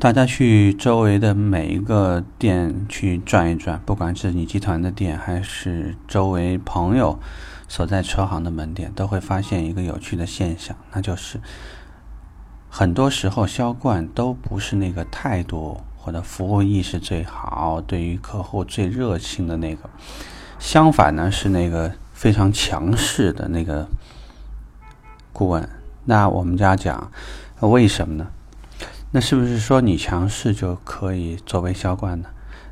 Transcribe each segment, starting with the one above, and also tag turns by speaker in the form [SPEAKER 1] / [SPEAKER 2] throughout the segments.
[SPEAKER 1] 大家去周围的每一个店去转一转，不管是你集团的店，还是周围朋友所在车行的门店，都会发现一个有趣的现象，那就是很多时候销冠都不是那个态度或者服务意识最好、对于客户最热情的那个，相反呢是那个非常强势的那个顾问。那我们家讲，为什么呢？那是不是说你强势就可以作为销冠呢？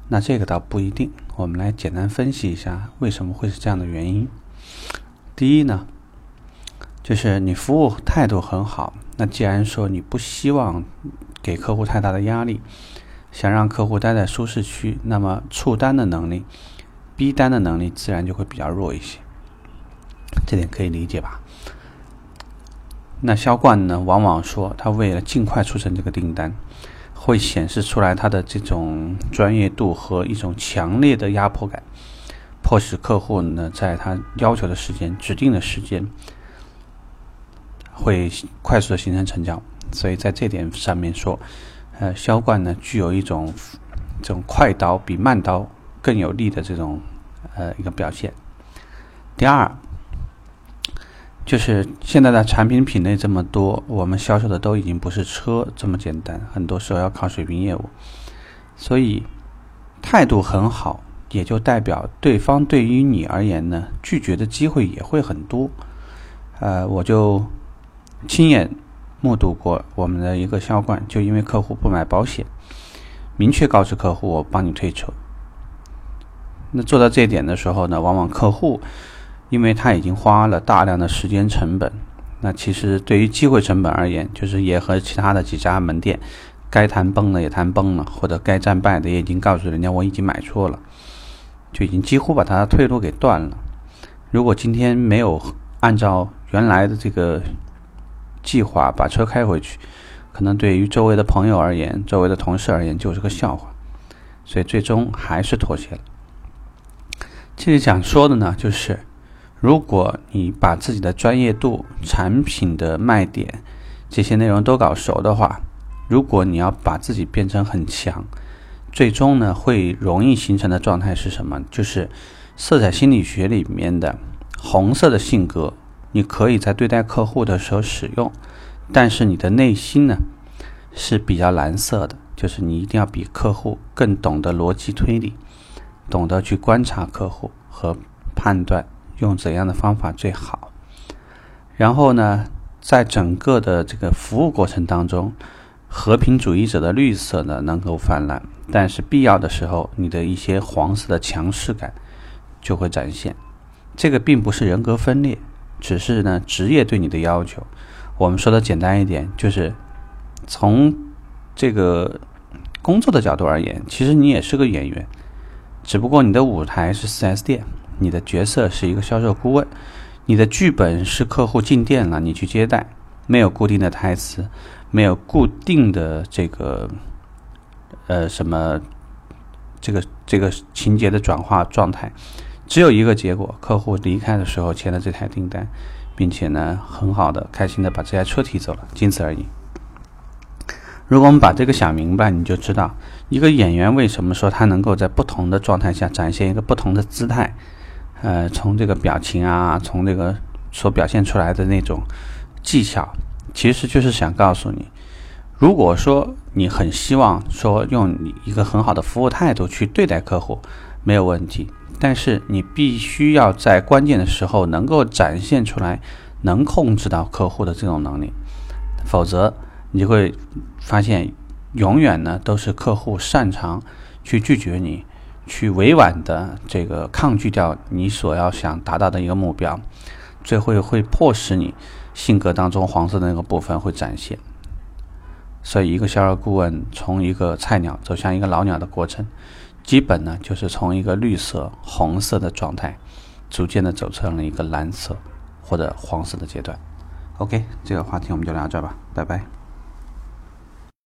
[SPEAKER 1] 那这个倒不一定。我们来简单分析一下为什么会是这样的原因。第一呢，就是你服务态度很好。那既然说你不希望给客户太大的压力，想让客户待在舒适区，那么促单的能力、逼单的能力自然就会比较弱一些。这点可以理解吧？那销冠呢，往往说他为了尽快促成这个订单，会显示出来他的这种专业度和一种强烈的压迫感，迫使客户呢在他要求的时间、指定的时间，会快速的形成成交。所以在这点上面说，呃，销冠呢具有一种这种快刀比慢刀更有力的这种呃一个表现。第二。就是现在的产品品类这么多，我们销售的都已经不是车这么简单，很多时候要靠水平业务，所以态度很好，也就代表对方对于你而言呢，拒绝的机会也会很多。呃，我就亲眼目睹过我们的一个销冠，就因为客户不买保险，明确告知客户我帮你退车。那做到这一点的时候呢，往往客户。因为他已经花了大量的时间成本，那其实对于机会成本而言，就是也和其他的几家门店，该谈崩的也谈崩了，或者该战败的也已经告诉人家我已经买错了，就已经几乎把他的退路给断了。如果今天没有按照原来的这个计划把车开回去，可能对于周围的朋友而言，周围的同事而言就是个笑话，所以最终还是妥协了。这里想说的呢，就是。如果你把自己的专业度、产品的卖点这些内容都搞熟的话，如果你要把自己变成很强，最终呢会容易形成的状态是什么？就是色彩心理学里面的红色的性格，你可以在对待客户的时候使用，但是你的内心呢是比较蓝色的，就是你一定要比客户更懂得逻辑推理，懂得去观察客户和判断。用怎样的方法最好？然后呢，在整个的这个服务过程当中，和平主义者的绿色呢能够泛滥，但是必要的时候，你的一些黄色的强势感就会展现。这个并不是人格分裂，只是呢职业对你的要求。我们说的简单一点，就是从这个工作的角度而言，其实你也是个演员，只不过你的舞台是 4S 店。你的角色是一个销售顾问，你的剧本是客户进店了，你去接待，没有固定的台词，没有固定的这个呃什么这个这个情节的转化状态，只有一个结果：客户离开的时候签了这台订单，并且呢很好的、开心的把这台车提走了，仅此而已。如果我们把这个想明白，你就知道一个演员为什么说他能够在不同的状态下展现一个不同的姿态。呃，从这个表情啊，从这个所表现出来的那种技巧，其实就是想告诉你，如果说你很希望说用一个很好的服务态度去对待客户，没有问题。但是你必须要在关键的时候能够展现出来，能控制到客户的这种能力，否则你会发现，永远呢都是客户擅长去拒绝你。去委婉的这个抗拒掉你所要想达到的一个目标，最后会迫使你性格当中黄色的那个部分会展现。所以，一个销售顾问从一个菜鸟走向一个老鸟的过程，基本呢就是从一个绿色、红色的状态，逐渐的走成了一个蓝色或者黄色的阶段。OK，这个话题我们就聊到这吧，拜拜。